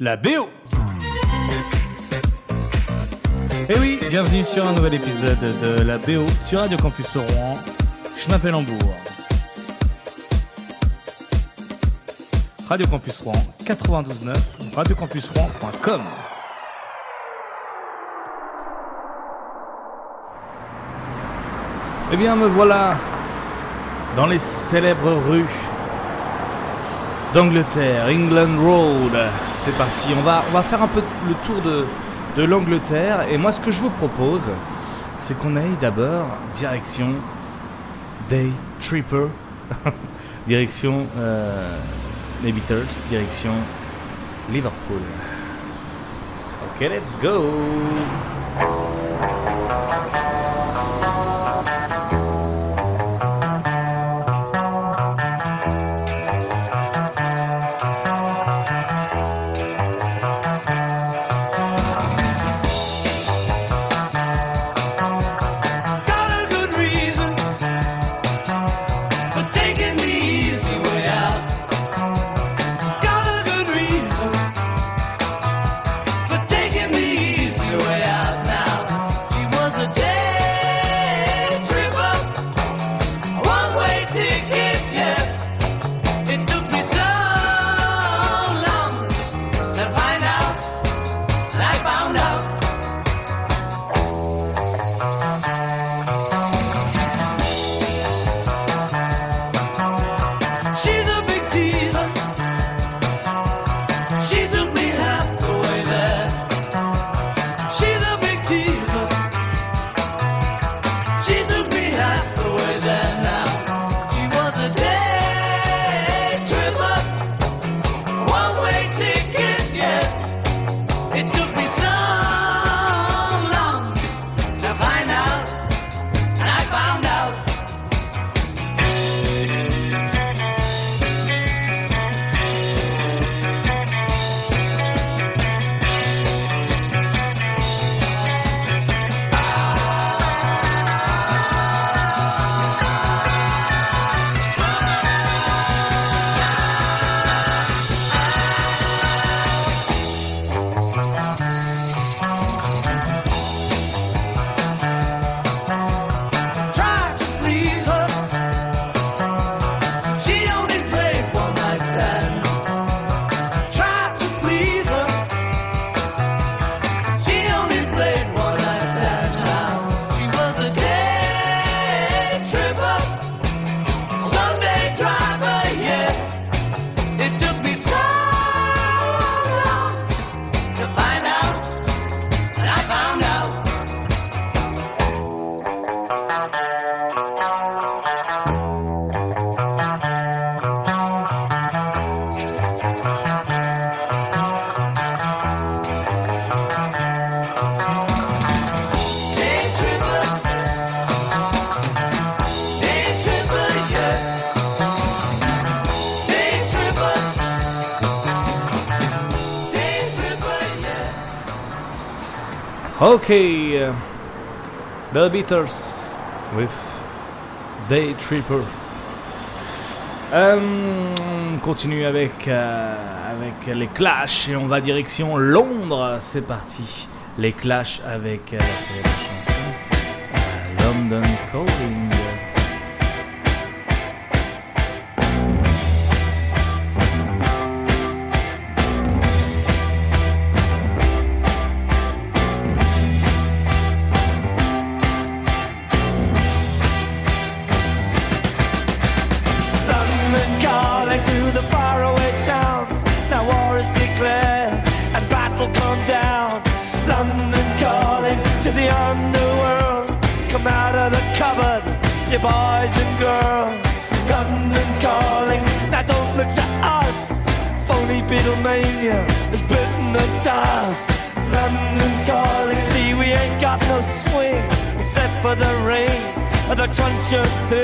la BO. Et eh oui, bienvenue sur un nouvel épisode de la BO sur Radio Campus Rouen. Je m'appelle Hambourg. Radio Campus Rouen 92.9, radiocampusrouen.com. Eh bien, me voilà dans les célèbres rues d'Angleterre, England Road c'est parti. On va, faire un peu le tour de, l'Angleterre. Et moi, ce que je vous propose, c'est qu'on aille d'abord direction Day Tripper, direction euh, Beatles, direction Liverpool. Ok, let's go! Okay, uh, Bell Beaters with Day Tripper. On continue euh, avec, les Clash et on va direction Londres. C'est parti. Les Clash avec euh, la chanson London Calling. such thing.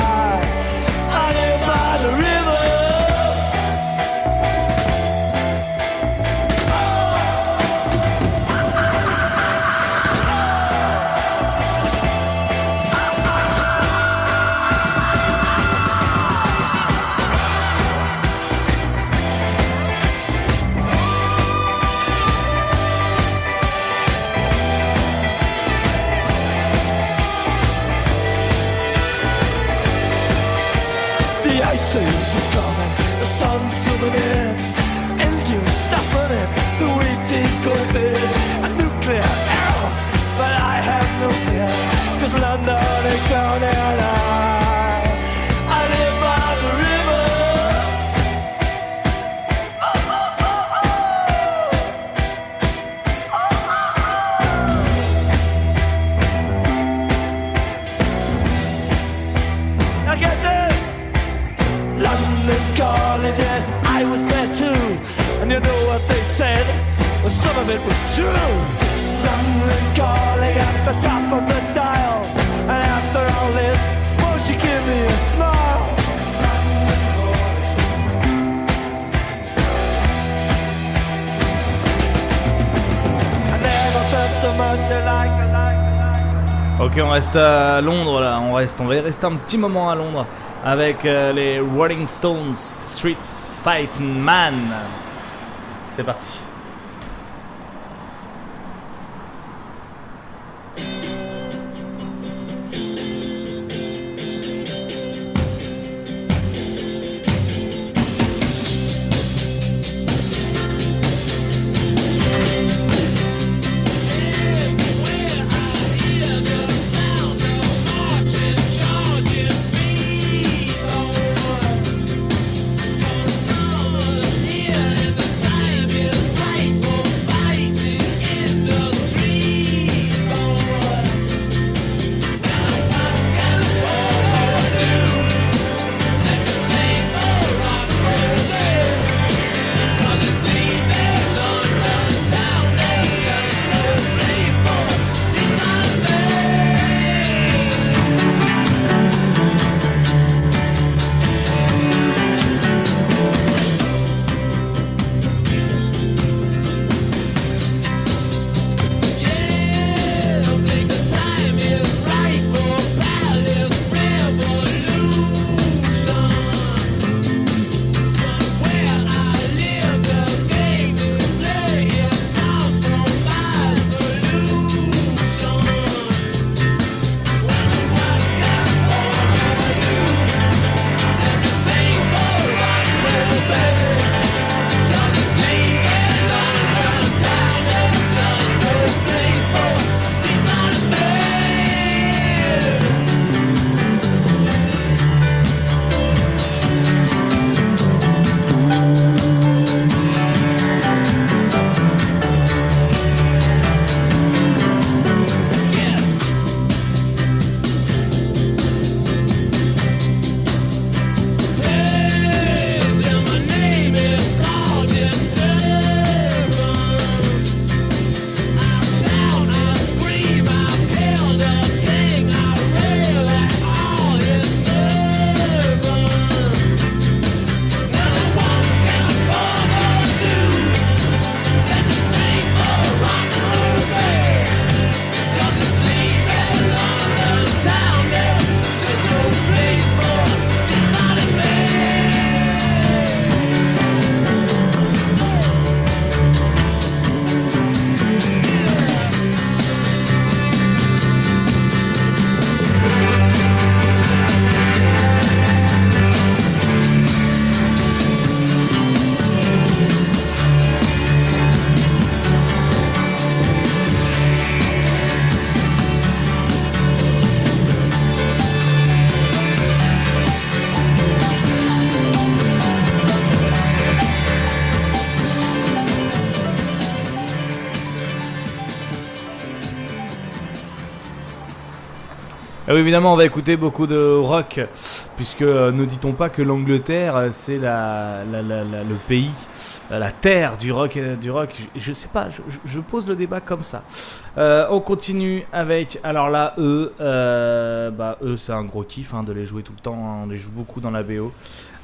va y rester un petit moment à Londres avec euh, les Rolling Stones Streets Fighting Man. C'est parti. Ah oui, évidemment, on va écouter beaucoup de rock, puisque euh, ne dit-on pas que l'Angleterre, euh, c'est la, la- la- le pays, euh, la terre du rock, du rock. Je, sais pas, je, pose le débat comme ça. On continue avec, alors là, eux, euh, bah, eux, c'est un gros kiff hein, de les jouer tout le temps. hein, on les joue beaucoup dans la BO.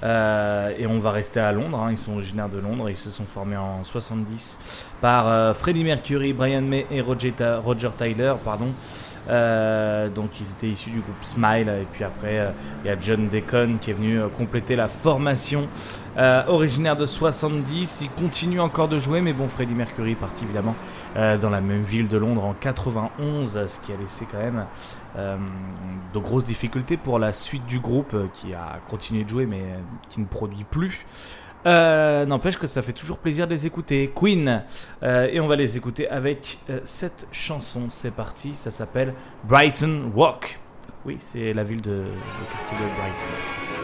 Et on va rester à Londres. hein, ils sont originaires de Londres. Ils se sont formés en 70 par Freddie Mercury, Brian May et Roger Tyler, pardon. Euh, donc ils étaient issus du groupe Smile. Et puis après euh, il y a John Deacon qui est venu euh, compléter la formation originaire de 70 il continue encore de jouer mais bon Freddie Mercury est parti évidemment dans la même ville de Londres en 91 ce qui a laissé quand même de grosses difficultés pour la suite du groupe qui a continué de jouer mais qui ne produit plus euh, N'empêche que ça fait toujours plaisir de les écouter. Queen, euh, et on va les écouter avec euh, cette chanson. C'est parti, ça s'appelle Brighton Walk. Oui, c'est la ville de de Brighton.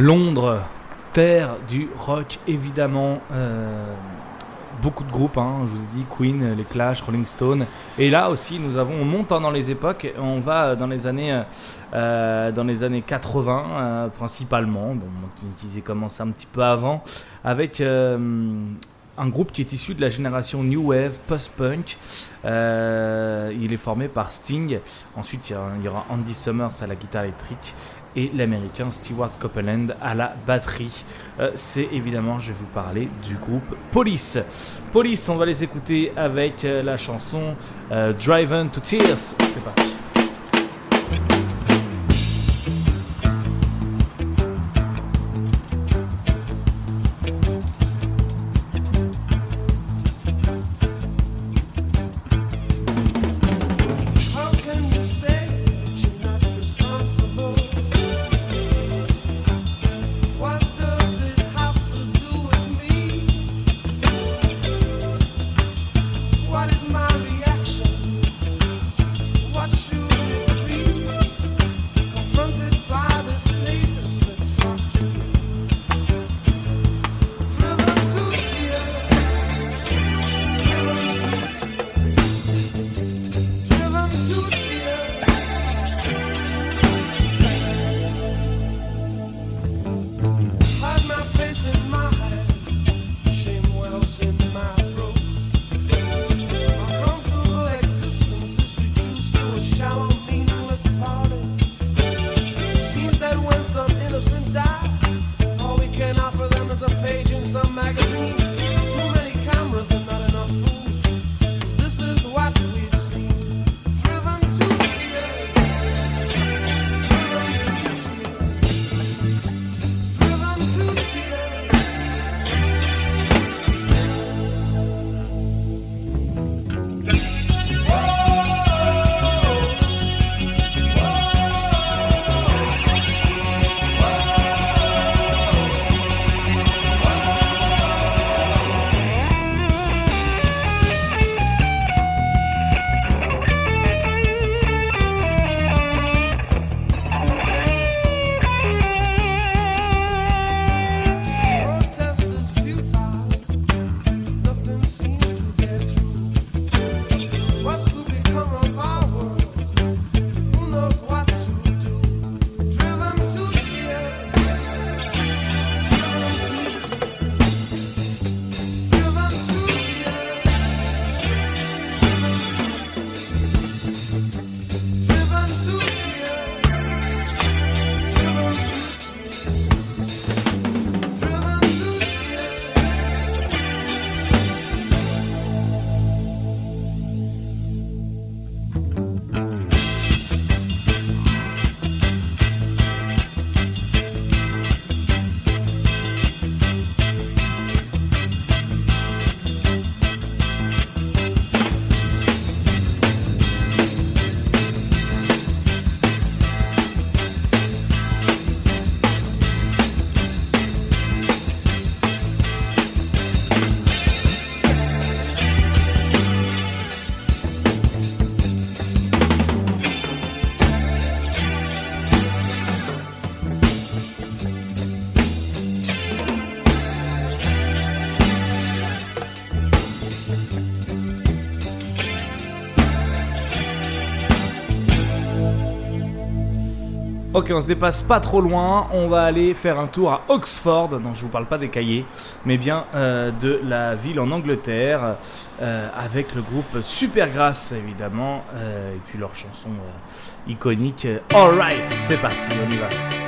Londres, terre du rock évidemment. euh, beaucoup de groupes, hein, je vous ai dit Queen, les Clash, Rolling Stone. Et là aussi, nous avons, on monte hein, dans les époques, on va dans les années, euh, euh, dans les années 80 euh, principalement, bon, qui, qui s'est commencé un petit peu avant, avec euh, un groupe qui est issu de la génération New Wave, post-punk. Euh, il est formé par Sting. Ensuite, il y, aura Andy Summers à la guitare électrique et l'américain Stewart Copeland à la batterie. Euh, C'est évidemment, je vais vous parler du groupe Police. Police, on va les écouter avec euh, la chanson euh, Driven to Tears. C'est parti. On se dépasse pas trop loin. On va aller faire un tour à Oxford. Non, je vous parle pas des cahiers, mais bien euh, de la ville en Angleterre, euh, avec le groupe Supergrass évidemment, euh, et puis leur chanson iconique. Alright, c'est parti, on y va.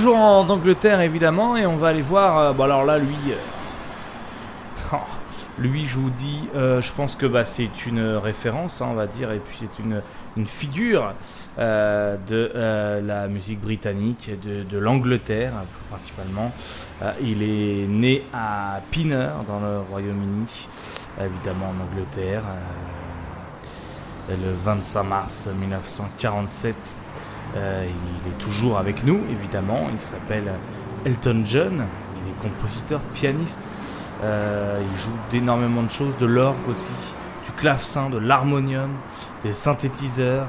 Toujours en Angleterre évidemment et on va aller voir. euh, bon alors là lui, euh, oh, lui je vous dis, euh, je pense que bah, c'est une référence, hein, on va dire, et puis c'est une, figure de la musique britannique, de, de l'Angleterre plus principalement. Il est né à Pinner dans le Royaume-Uni, évidemment en Angleterre. le 25 mars 1947. Euh, il est toujours avec nous, évidemment. Il s'appelle Elton John. Il est compositeur, pianiste. Euh, il joue d'énormément de choses, de l'orgue aussi, du clavecin, de l'harmonium, des synthétiseurs.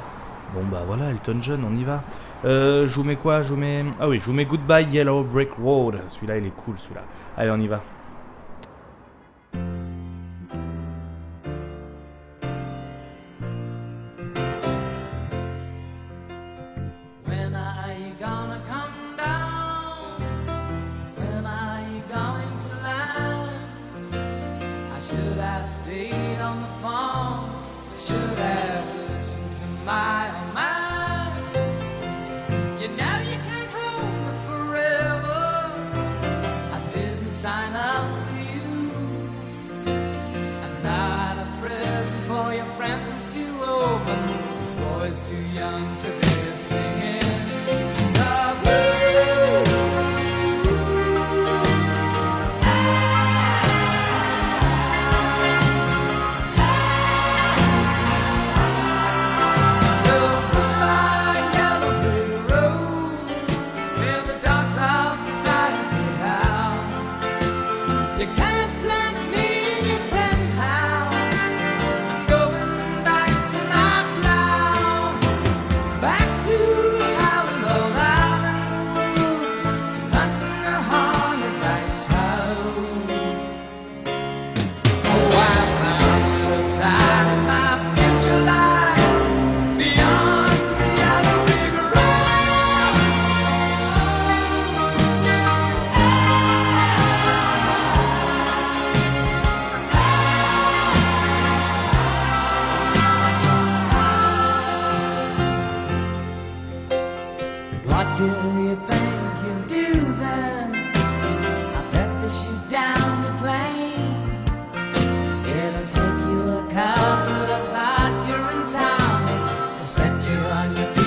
Bon bah voilà, Elton John, on y va. Euh, je vous mets quoi? Je vous mets ah oui, je vous mets Goodbye Yellow Brick Road. Celui-là, il est cool, celui-là. Allez, on y va. On your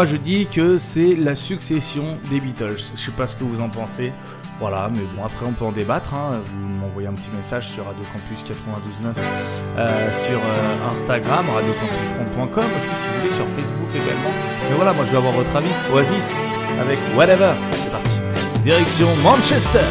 Moi je dis que c'est la succession des Beatles. Je sais pas ce que vous en pensez. Voilà, mais bon après on peut en débattre. hein. Vous m'envoyez un petit message sur Radio Campus 92.9, euh, sur euh, Instagram, radiocampus.com aussi si vous voulez, sur Facebook également. Mais voilà, moi je veux avoir votre avis. Oasis avec Whatever. C'est parti. Direction Manchester.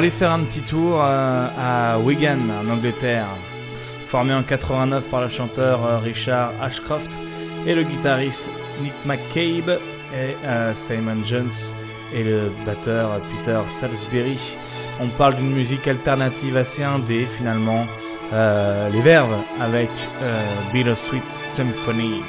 Aller faire un petit tour euh, à Wigan, en Angleterre. Formé en 89 par le chanteur euh, Richard Ashcroft et le guitariste Nick McCabe et euh, Simon Jones et le batteur Peter Salisbury. On parle d'une musique alternative assez indé finalement. Les verves avec euh, Bittersweet Symphony.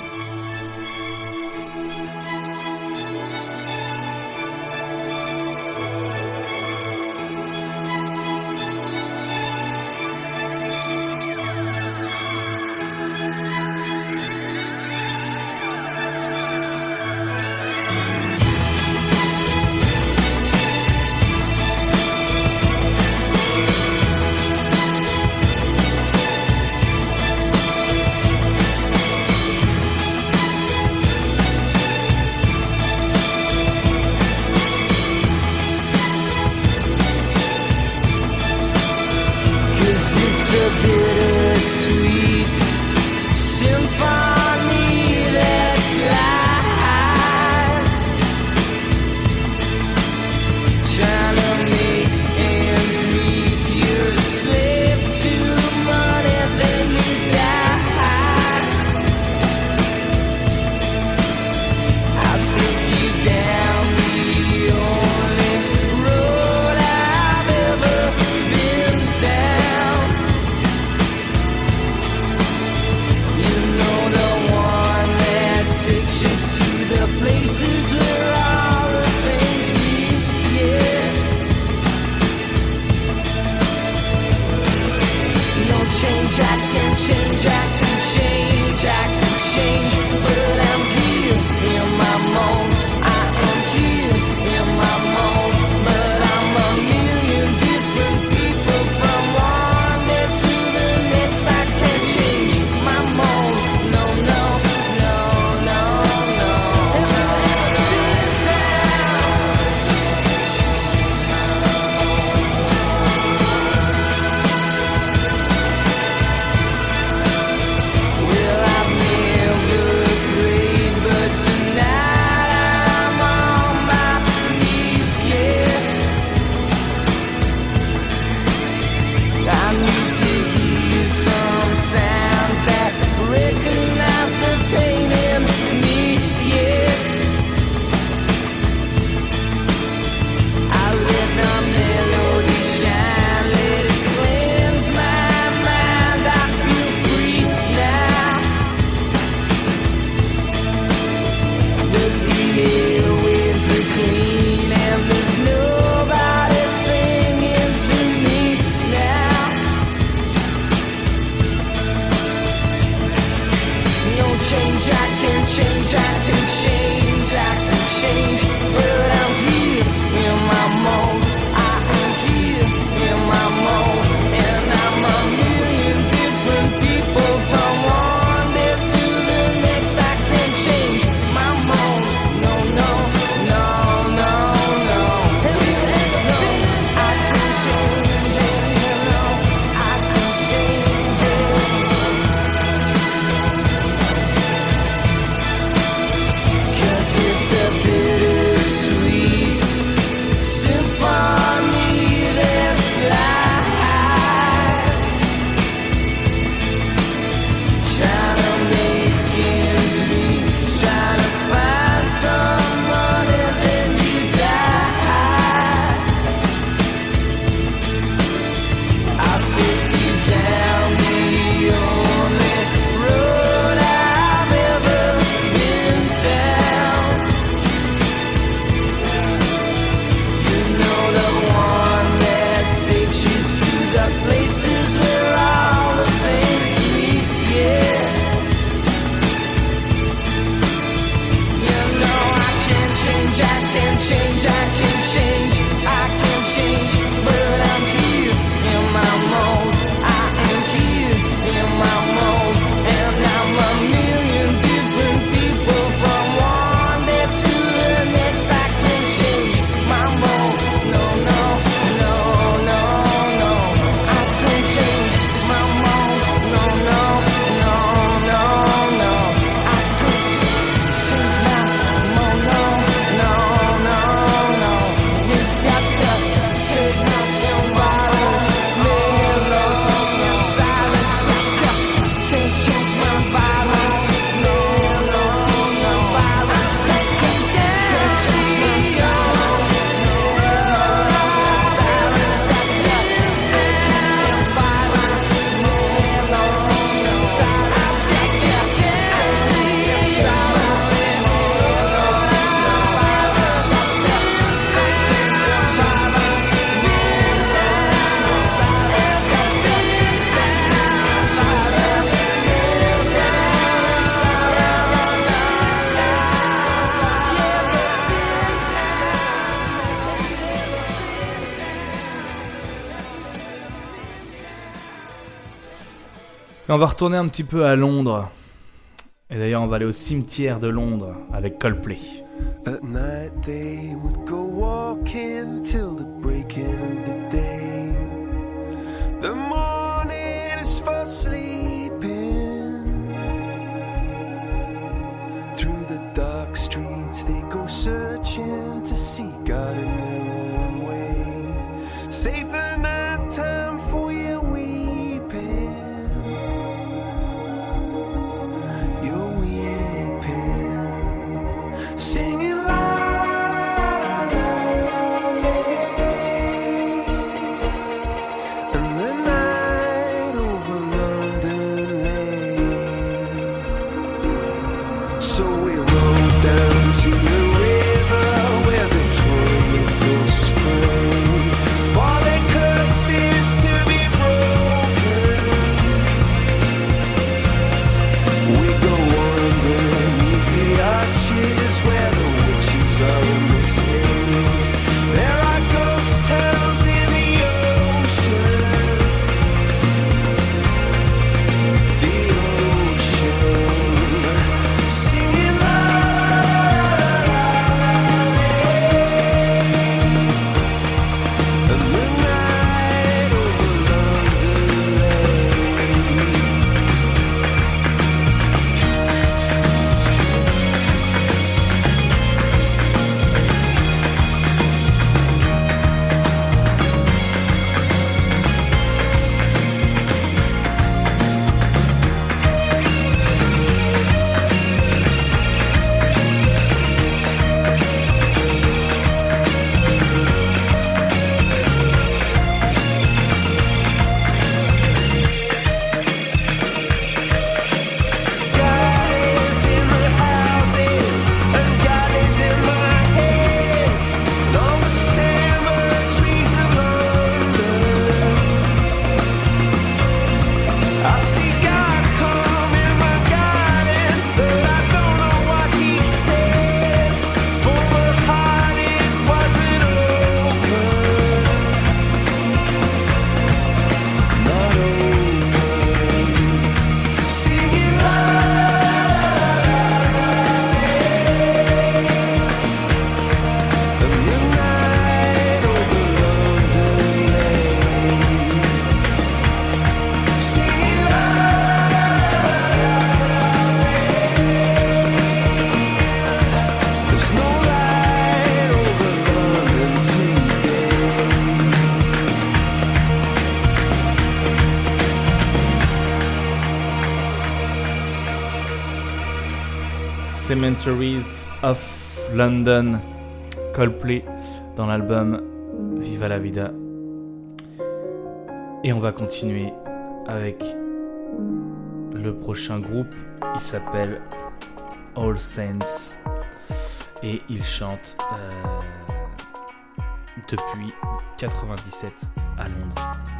On va retourner un petit peu à Londres. Et d'ailleurs, on va aller au cimetière de Londres avec Coldplay. Cemeteries of London, Coldplay, dans l'album Viva la Vida. Et on va continuer avec le prochain groupe. Il s'appelle All Saints et il chante euh, depuis 97 à Londres.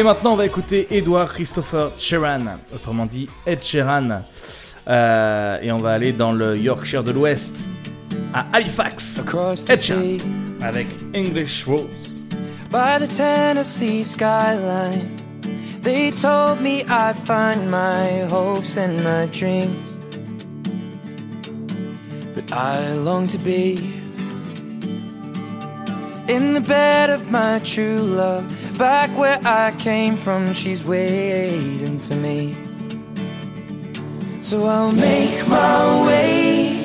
Et maintenant, on va écouter Edward Christopher Sheeran, autrement dit Ed Sheeran. Euh, et on va aller dans le Yorkshire de l'Ouest, à Halifax, Ed Sheeran, avec English Rose. by the Tennessee skyline, they told me I'd find my hopes and my dreams. But I long to be in the bed of my true love, back where I came from. She's waiting for me. So I'll make my way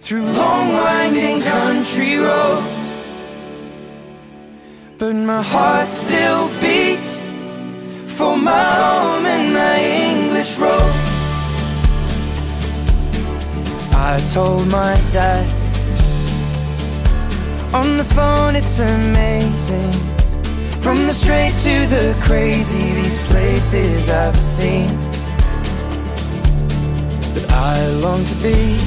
through long winding country roads. But my heart still beats for my home and my English road. I told my dad on the phone, it's amazing. From the straight to the crazy, these places I've seen. But I long to be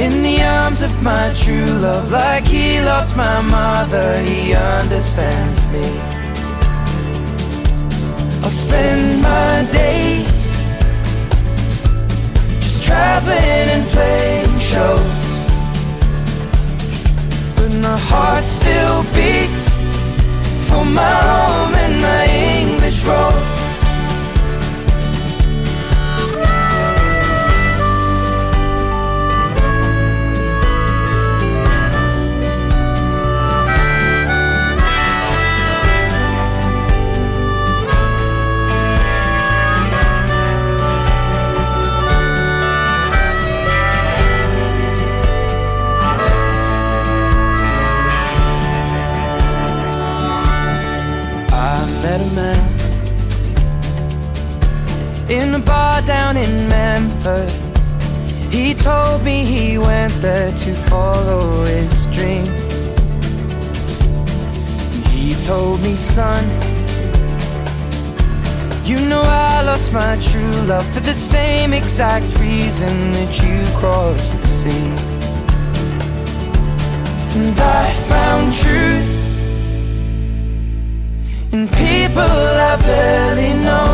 in the arms of my true love, like he loves my mother, he understands me. I'll spend my days just traveling and playing shows. But my heart still beats for my home and my English road. Told me he went there to follow his dreams. He told me, son, you know I lost my true love for the same exact reason that you crossed the sea. And I found truth in people I barely know.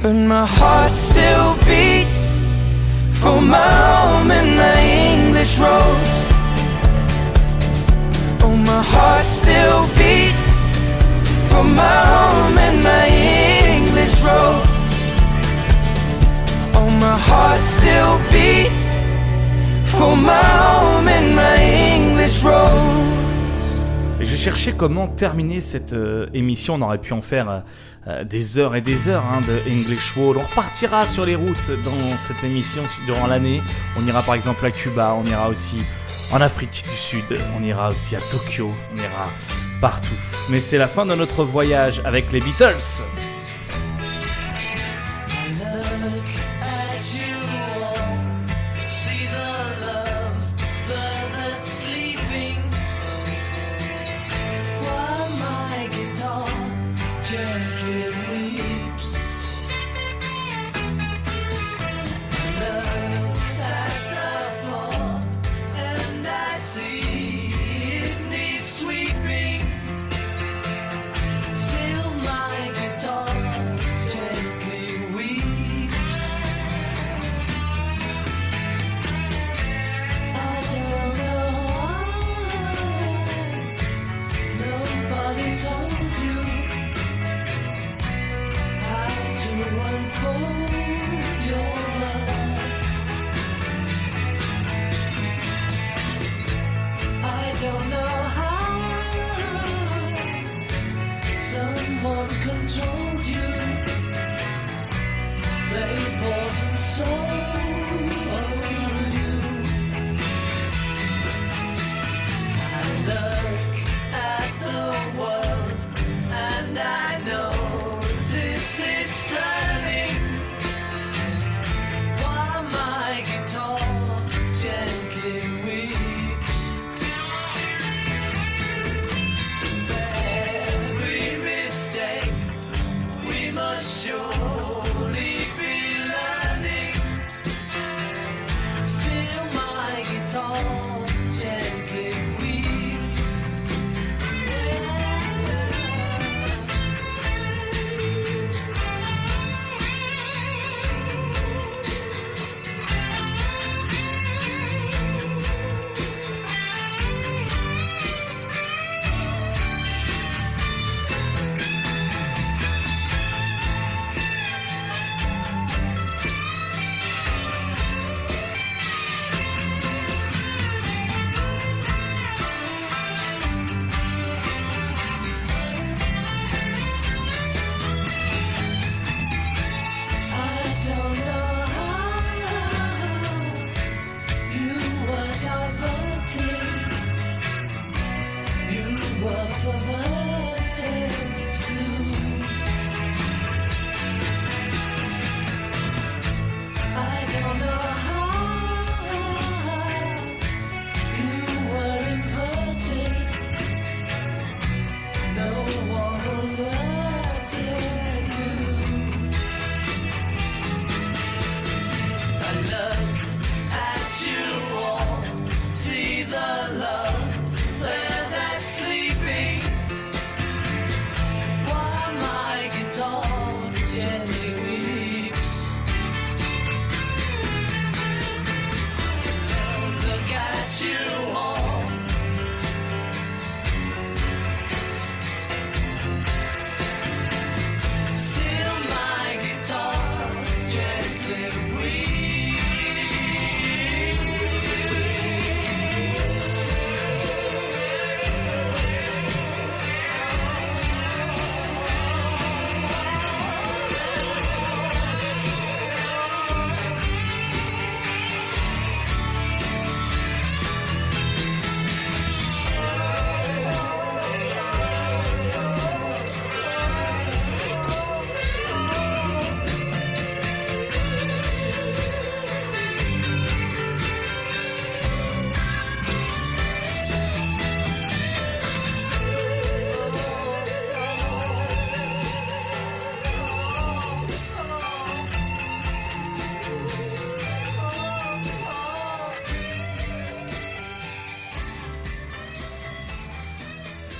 But my heart still beats for my home and my English rose. Oh, my heart still beats for my home and my English rose. Oh, my heart still beats for my home and my English rose. Cherchais comment terminer cette euh, émission. On aurait pu en faire euh, euh, des heures et des heures hein, de English World. On repartira sur les routes dans cette émission durant l'année. On ira par exemple à Cuba, on ira aussi en Afrique du Sud, on ira aussi à Tokyo, on ira partout. Mais c'est la fin de notre voyage avec les Beatles.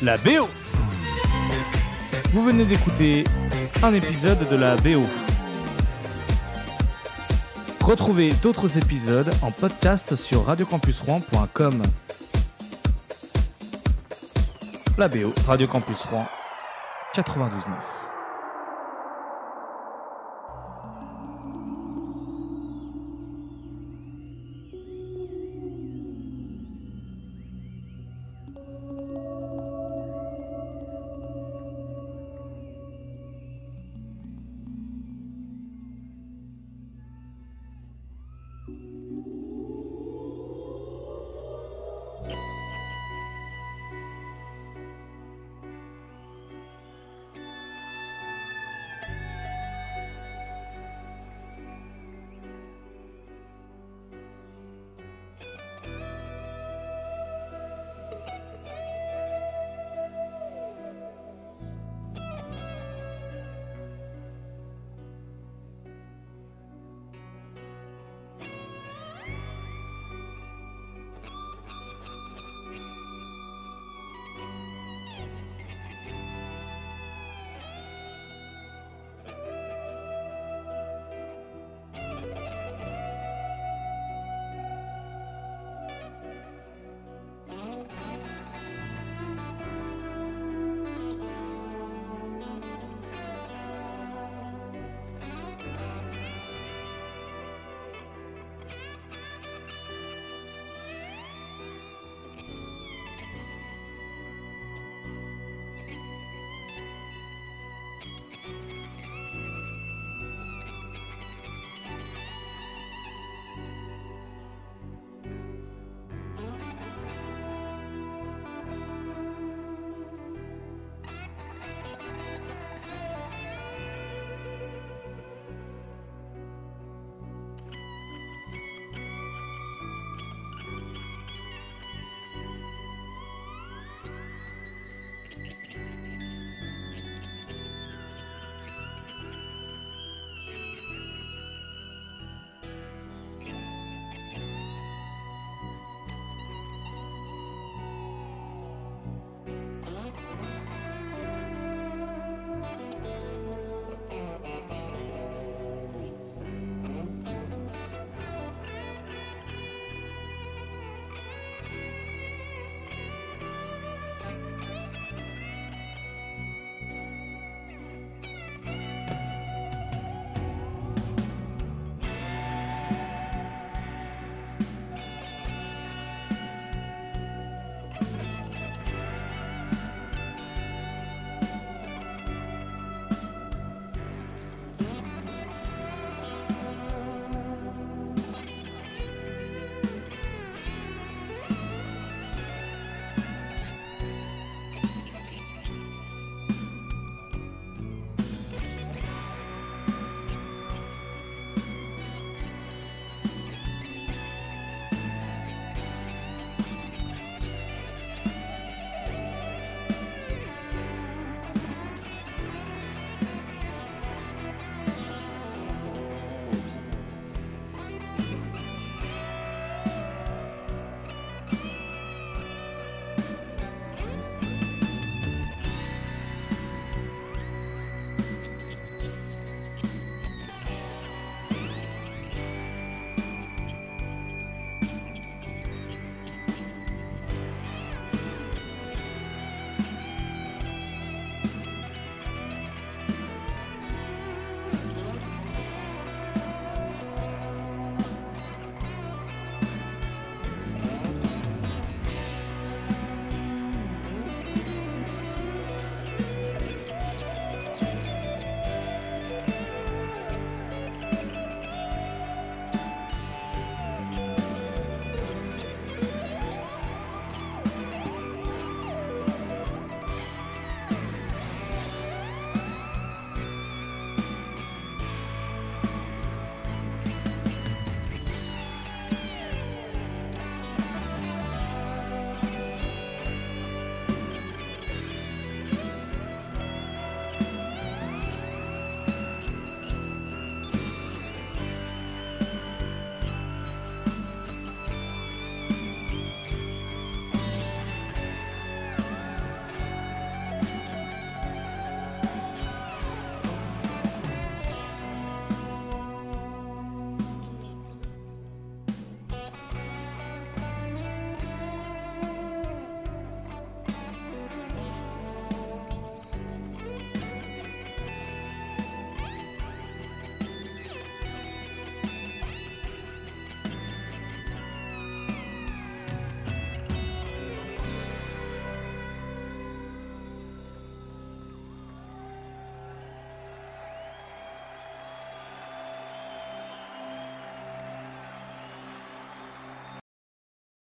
la BO. Vous venez d'écouter un épisode de la BO. Retrouvez d'autres épisodes en podcast sur radiocampusrouen.com. La BO, Radio Campus Rouen 92.9.